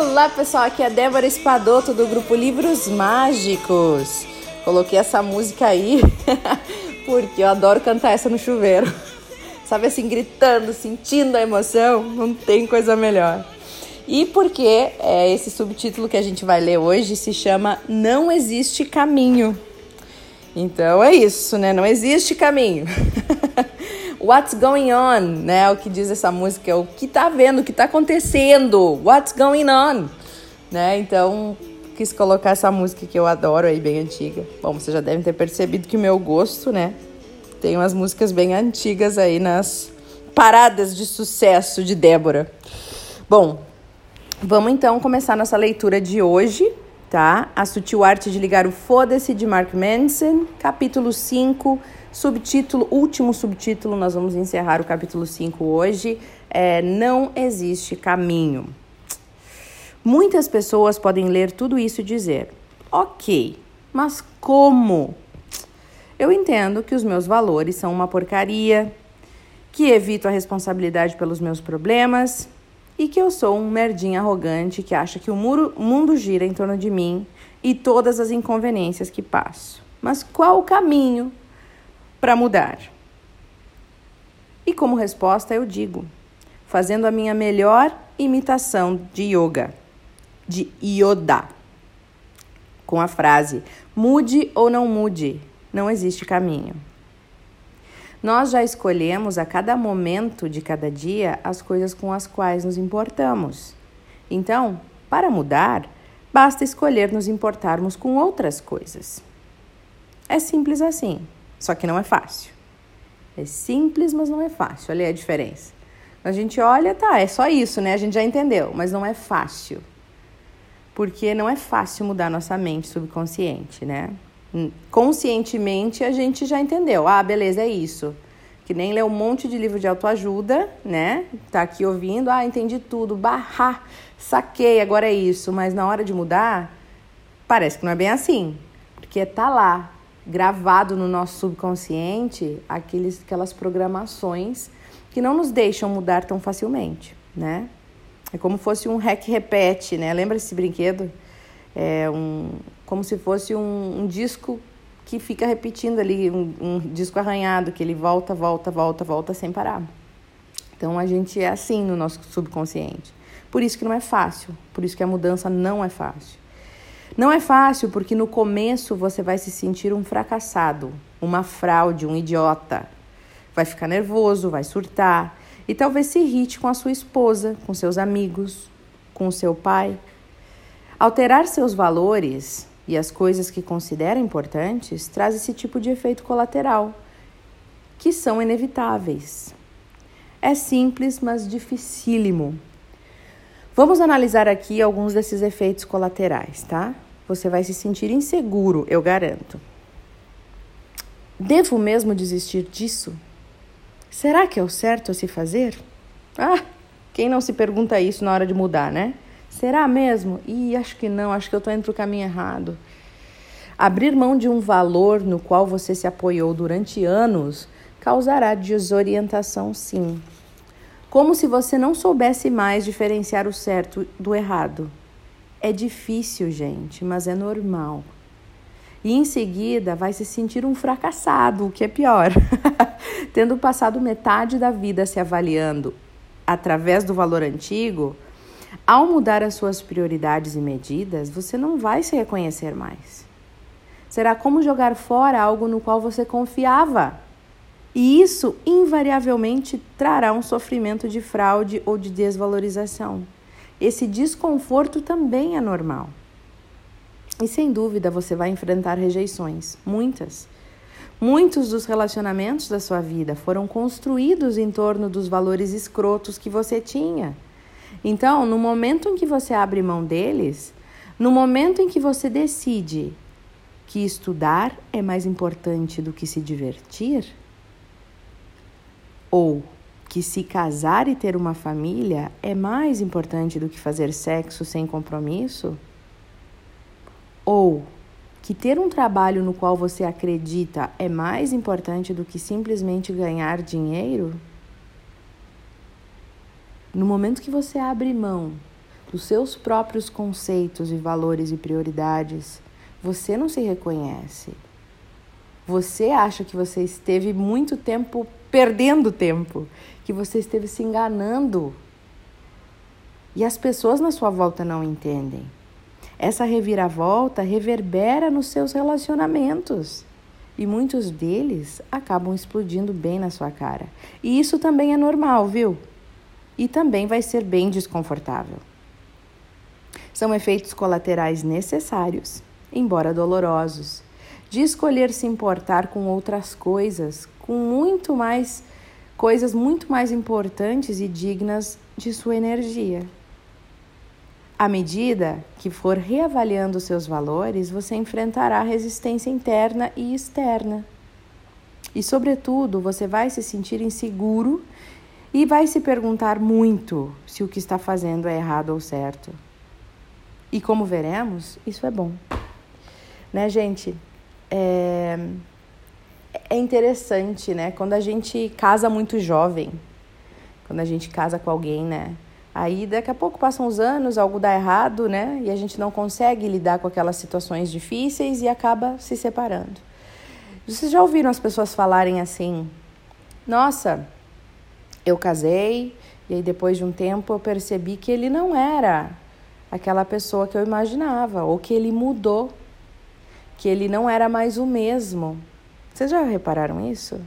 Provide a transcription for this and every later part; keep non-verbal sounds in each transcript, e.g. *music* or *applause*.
Olá pessoal, aqui é a Débora Espadoto do grupo Livros Mágicos. Coloquei essa música aí *laughs* porque eu adoro cantar essa no chuveiro. *laughs* Sabe assim, gritando, sentindo a emoção, não tem coisa melhor. E porque é, esse subtítulo que a gente vai ler hoje se chama Não Existe Caminho. Então é isso, né? Não existe caminho. *laughs* What's going on, né? O que diz essa música é o que tá vendo, o que tá acontecendo. What's going on, né? Então quis colocar essa música que eu adoro aí, bem antiga. Bom, vocês já devem ter percebido que o meu gosto, né? Tem umas músicas bem antigas aí nas paradas de sucesso de Débora. Bom, vamos então começar nossa leitura de hoje, tá? A Sutil Arte de Ligar o Foda-se de Mark Manson, capítulo 5, subtítulo, último subtítulo, nós vamos encerrar o capítulo 5 hoje, é Não Existe Caminho. Muitas pessoas podem ler tudo isso e dizer: ok, mas como? Eu entendo que os meus valores são uma porcaria, que evito a responsabilidade pelos meus problemas e que eu sou um merdinho arrogante que acha que o muro, mundo gira em torno de mim e todas as inconveniências que passo. Mas qual o caminho para mudar? E como resposta eu digo, fazendo a minha melhor imitação de yoga, de Yoda, com a frase: mude ou não mude, não existe caminho. Nós já escolhemos a cada momento de cada dia as coisas com as quais nos importamos. Então, para mudar, basta escolher nos importarmos com outras coisas. É simples assim, só que não é fácil. É simples, mas não é fácil. Olha aí a diferença. A gente olha, tá, é só isso, né? A gente já entendeu, mas não é fácil. Porque não é fácil mudar nossa mente subconsciente, né? Conscientemente a gente já entendeu. Ah, beleza, é isso. Que nem ler um monte de livro de autoajuda, né? Tá aqui ouvindo, ah, entendi tudo, barra, saquei, agora é isso. Mas na hora de mudar, parece que não é bem assim. Porque tá lá, gravado no nosso subconsciente, aqueles, aquelas programações que não nos deixam mudar tão facilmente, né? É como fosse um rec-repete, né? Lembra esse brinquedo? É um, como se fosse um, um disco que fica repetindo ali, um, um, disco arranhado, que ele volta, volta, volta, volta sem parar. Então a gente é assim no nosso subconsciente. Por isso que não é fácil, por isso que a mudança não é fácil. Não é fácil porque no começo você vai se sentir um fracassado, uma fraude, um idiota. Vai ficar nervoso, vai surtar e talvez se irrite com a sua esposa, com seus amigos, com seu pai. Alterar seus valores e as coisas que considera importantes traz esse tipo de efeito colateral, que são inevitáveis. É simples, mas dificílimo. Vamos analisar aqui alguns desses efeitos colaterais, tá? Você vai se sentir inseguro, eu garanto. Devo mesmo desistir disso? Será que é o certo a se fazer? Ah, quem não se pergunta isso na hora de mudar, né? Será mesmo? Ih, acho que não, acho que eu estou indo para o caminho errado. Abrir mão de um valor no qual você se apoiou durante anos causará desorientação, sim. Como se você não soubesse mais diferenciar o certo do errado. É difícil, gente, mas é normal. E em seguida vai se sentir um fracassado, o que é pior. *laughs* Tendo passado metade da vida se avaliando através do valor antigo, ao mudar as suas prioridades e medidas, você não vai se reconhecer mais. Será como jogar fora algo no qual você confiava. E isso invariavelmente trará um sofrimento de fraude ou de desvalorização. Esse desconforto também é normal. E sem dúvida você vai enfrentar rejeições, muitas. Muitos dos relacionamentos da sua vida foram construídos em torno dos valores escrotos que você tinha. Então, no momento em que você abre mão deles, no momento em que você decide que estudar é mais importante do que se divertir, ou que se casar e ter uma família é mais importante do que fazer sexo sem compromisso, ou que ter um trabalho no qual você acredita é mais importante do que simplesmente ganhar dinheiro, no momento que você abre mão dos seus próprios conceitos e valores e prioridades, você não se reconhece. Você acha que você esteve muito tempo perdendo tempo, que você esteve se enganando. E as pessoas na sua volta não entendem. Essa reviravolta reverbera nos seus relacionamentos. E muitos deles acabam explodindo bem na sua cara. E isso também é normal, viu? E também vai ser bem desconfortável. São efeitos colaterais necessários, embora dolorosos, de escolher se importar com outras coisas, com muito mais coisas muito mais importantes e dignas de sua energia. À medida que for reavaliando seus valores, você enfrentará resistência interna e externa. E, sobretudo, você vai se sentir inseguro e vai se perguntar muito se o que está fazendo é errado ou certo. E como veremos, isso é bom. Né, gente? É, é interessante, né? Quando a gente casa muito jovem, quando a gente casa com alguém, né? Aí daqui a pouco passam os anos, algo dá errado, né? E a gente não consegue lidar com aquelas situações difíceis e acaba se separando. Vocês já ouviram as pessoas falarem assim: "Nossa, eu casei e aí depois de um tempo eu percebi que ele não era aquela pessoa que eu imaginava, ou que ele mudou, que ele não era mais o mesmo". Vocês já repararam isso?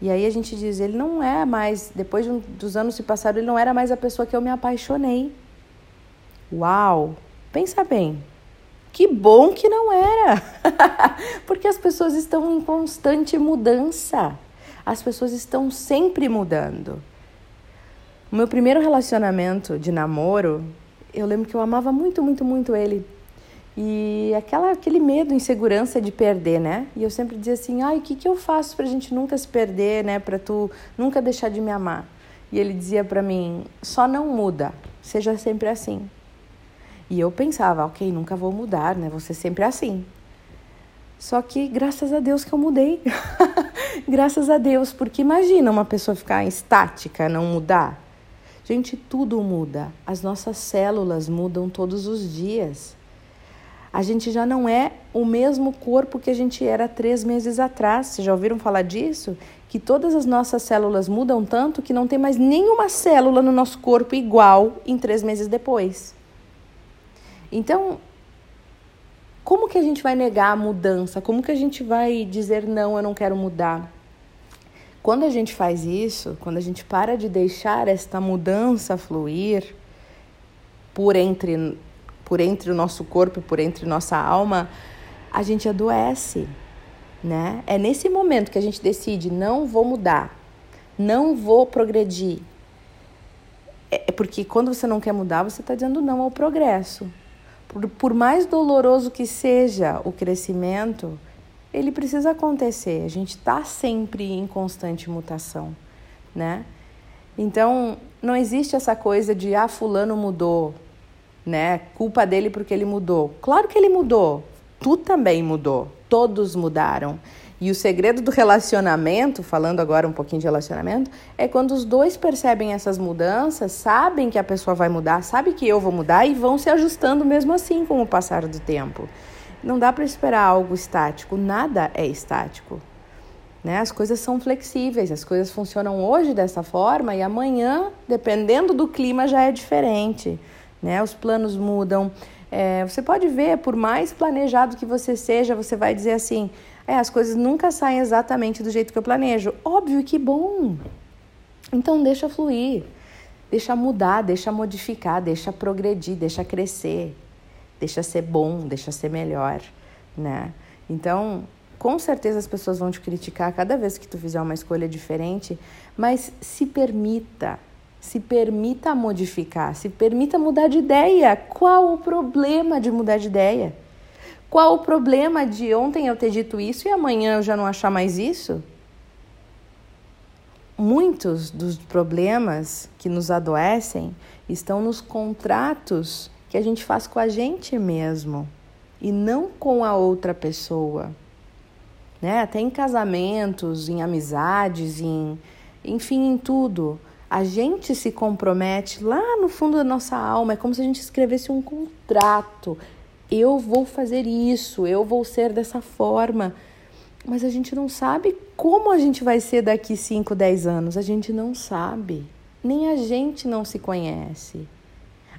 E aí a gente diz, ele não é mais, depois de um, dos anos se passaram, ele não era mais a pessoa que eu me apaixonei. Uau! Pensa bem. Que bom que não era. *laughs* Porque as pessoas estão em constante mudança. As pessoas estão sempre mudando. O meu primeiro relacionamento de namoro, eu lembro que eu amava muito, muito, muito ele. E aquela, aquele medo, insegurança de perder, né? E eu sempre dizia assim: ai, o que, que eu faço pra gente nunca se perder, né? Pra tu nunca deixar de me amar. E ele dizia para mim: só não muda, seja sempre assim. E eu pensava: ok, nunca vou mudar, né? Ser sempre assim. Só que graças a Deus que eu mudei. *laughs* graças a Deus, porque imagina uma pessoa ficar estática, não mudar. Gente, tudo muda. As nossas células mudam todos os dias a gente já não é o mesmo corpo que a gente era três meses atrás. Vocês já ouviram falar disso? Que todas as nossas células mudam tanto que não tem mais nenhuma célula no nosso corpo igual em três meses depois. Então, como que a gente vai negar a mudança? Como que a gente vai dizer não, eu não quero mudar? Quando a gente faz isso, quando a gente para de deixar esta mudança fluir por entre por entre o nosso corpo, por entre nossa alma, a gente adoece, né? É nesse momento que a gente decide não vou mudar, não vou progredir. É, é porque quando você não quer mudar, você está dizendo não ao progresso. Por, por mais doloroso que seja o crescimento, ele precisa acontecer. A gente está sempre em constante mutação, né? Então, não existe essa coisa de ah, fulano mudou, né? Culpa dele porque ele mudou. Claro que ele mudou. Tu também mudou. Todos mudaram. E o segredo do relacionamento, falando agora um pouquinho de relacionamento, é quando os dois percebem essas mudanças, sabem que a pessoa vai mudar, sabe que eu vou mudar e vão se ajustando mesmo assim com o passar do tempo. Não dá para esperar algo estático, nada é estático. Né? As coisas são flexíveis, as coisas funcionam hoje dessa forma e amanhã, dependendo do clima, já é diferente né? Os planos mudam. É, você pode ver, por mais planejado que você seja, você vai dizer assim: é, as coisas nunca saem exatamente do jeito que eu planejo. Óbvio que bom. Então deixa fluir, deixa mudar, deixa modificar, deixa progredir, deixa crescer, deixa ser bom, deixa ser melhor, né? Então, com certeza as pessoas vão te criticar cada vez que tu fizer uma escolha diferente, mas se permita, se permita modificar, se permita mudar de ideia. Qual o problema de mudar de ideia? Qual o problema de ontem eu ter dito isso e amanhã eu já não achar mais isso? Muitos dos problemas que nos adoecem estão nos contratos que a gente faz com a gente mesmo e não com a outra pessoa. Né? Até em casamentos, em amizades, em, enfim, em tudo A gente se compromete lá no fundo da nossa alma, é como se a gente escrevesse um contrato. Eu vou fazer isso, eu vou ser dessa forma. Mas a gente não sabe como a gente vai ser daqui 5, 10 anos. A gente não sabe. Nem a gente não se conhece.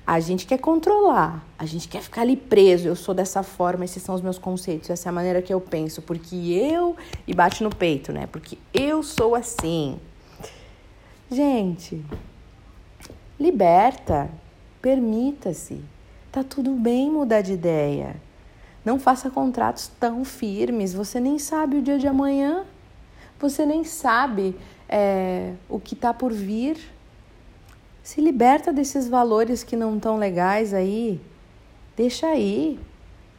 A gente quer controlar, a gente quer ficar ali preso. Eu sou dessa forma, esses são os meus conceitos, essa é a maneira que eu penso, porque eu. E bate no peito, né? Porque eu sou assim. Gente, liberta, permita-se. Tá tudo bem mudar de ideia. Não faça contratos tão firmes. Você nem sabe o dia de amanhã. Você nem sabe é, o que está por vir. Se liberta desses valores que não estão legais aí. Deixa aí.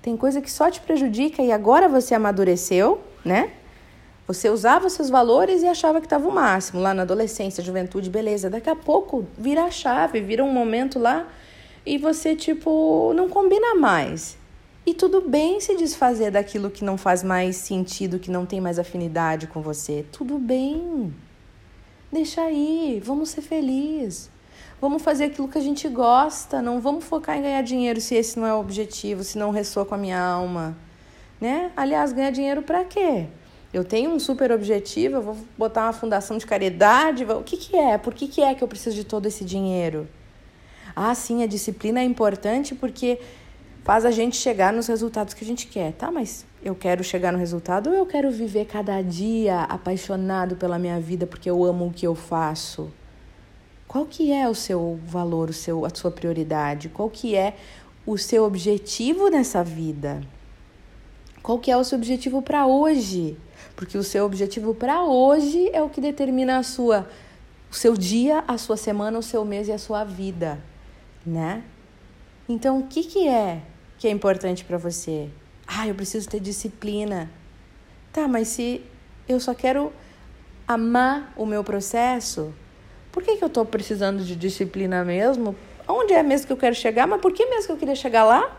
Tem coisa que só te prejudica e agora você amadureceu, né? Você usava seus valores e achava que estava o máximo lá na adolescência, juventude, beleza. Daqui a pouco vira a chave, vira um momento lá e você, tipo, não combina mais. E tudo bem se desfazer daquilo que não faz mais sentido, que não tem mais afinidade com você. Tudo bem. Deixa aí, vamos ser felizes. Vamos fazer aquilo que a gente gosta, não vamos focar em ganhar dinheiro se esse não é o objetivo, se não ressoa com a minha alma, né? Aliás, ganhar dinheiro para quê? Eu tenho um super objetivo, eu vou botar uma fundação de caridade. O que, que é? Por que, que é que eu preciso de todo esse dinheiro? Ah, sim, a disciplina é importante porque faz a gente chegar nos resultados que a gente quer. Tá, mas eu quero chegar no resultado ou eu quero viver cada dia apaixonado pela minha vida porque eu amo o que eu faço? Qual que é o seu valor, o seu, a sua prioridade? Qual que é o seu objetivo nessa vida? Qual que é o seu objetivo para hoje? porque o seu objetivo para hoje é o que determina a sua o seu dia, a sua semana, o seu mês e a sua vida, né? Então, o que que é que é importante para você? Ah, eu preciso ter disciplina. Tá, mas se eu só quero amar o meu processo, por que, que eu estou precisando de disciplina mesmo? Onde é mesmo que eu quero chegar? Mas por que mesmo que eu queria chegar lá?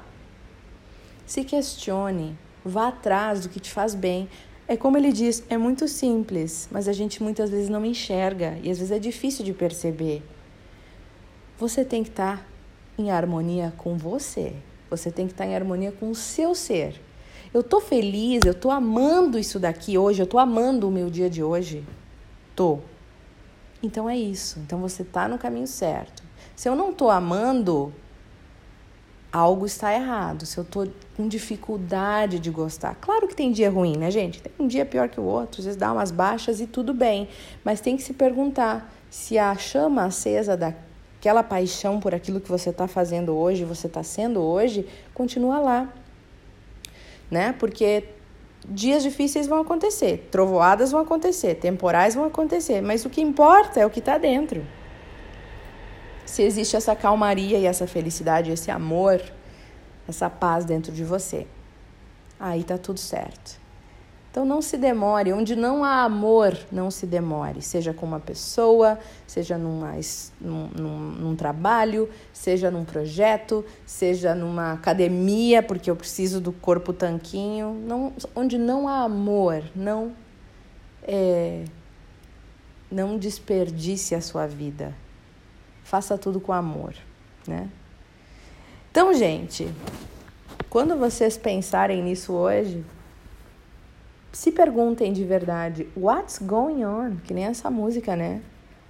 Se questione, vá atrás do que te faz bem. É como ele diz, é muito simples, mas a gente muitas vezes não enxerga e às vezes é difícil de perceber. Você tem que estar em harmonia com você. Você tem que estar em harmonia com o seu ser. Eu tô feliz, eu tô amando isso daqui hoje, eu tô amando o meu dia de hoje. Tô. Então é isso. Então você tá no caminho certo. Se eu não tô amando, algo está errado, se eu estou com dificuldade de gostar. Claro que tem dia ruim, né, gente? Tem um dia pior que o outro, às vezes dá umas baixas e tudo bem, mas tem que se perguntar se a chama acesa daquela paixão por aquilo que você está fazendo hoje, você está sendo hoje, continua lá, né? Porque dias difíceis vão acontecer, trovoadas vão acontecer, temporais vão acontecer, mas o que importa é o que está dentro se existe essa calmaria e essa felicidade, esse amor, essa paz dentro de você. Aí tá tudo certo. Então não se demore, onde não há amor, não se demore, seja com uma pessoa, seja numa, num, num, num trabalho, seja num projeto, seja numa academia, porque eu preciso do corpo tanquinho. Não, onde não há amor, não é, não desperdice a sua vida faça tudo com amor, né? Então, gente, quando vocês pensarem nisso hoje, se perguntem de verdade, what's going on? Que nem essa música, né?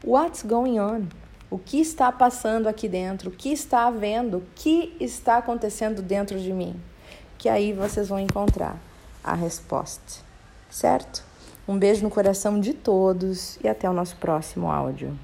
What's going on? O que está passando aqui dentro? O que está havendo? O que está acontecendo dentro de mim? Que aí vocês vão encontrar a resposta, certo? Um beijo no coração de todos e até o nosso próximo áudio.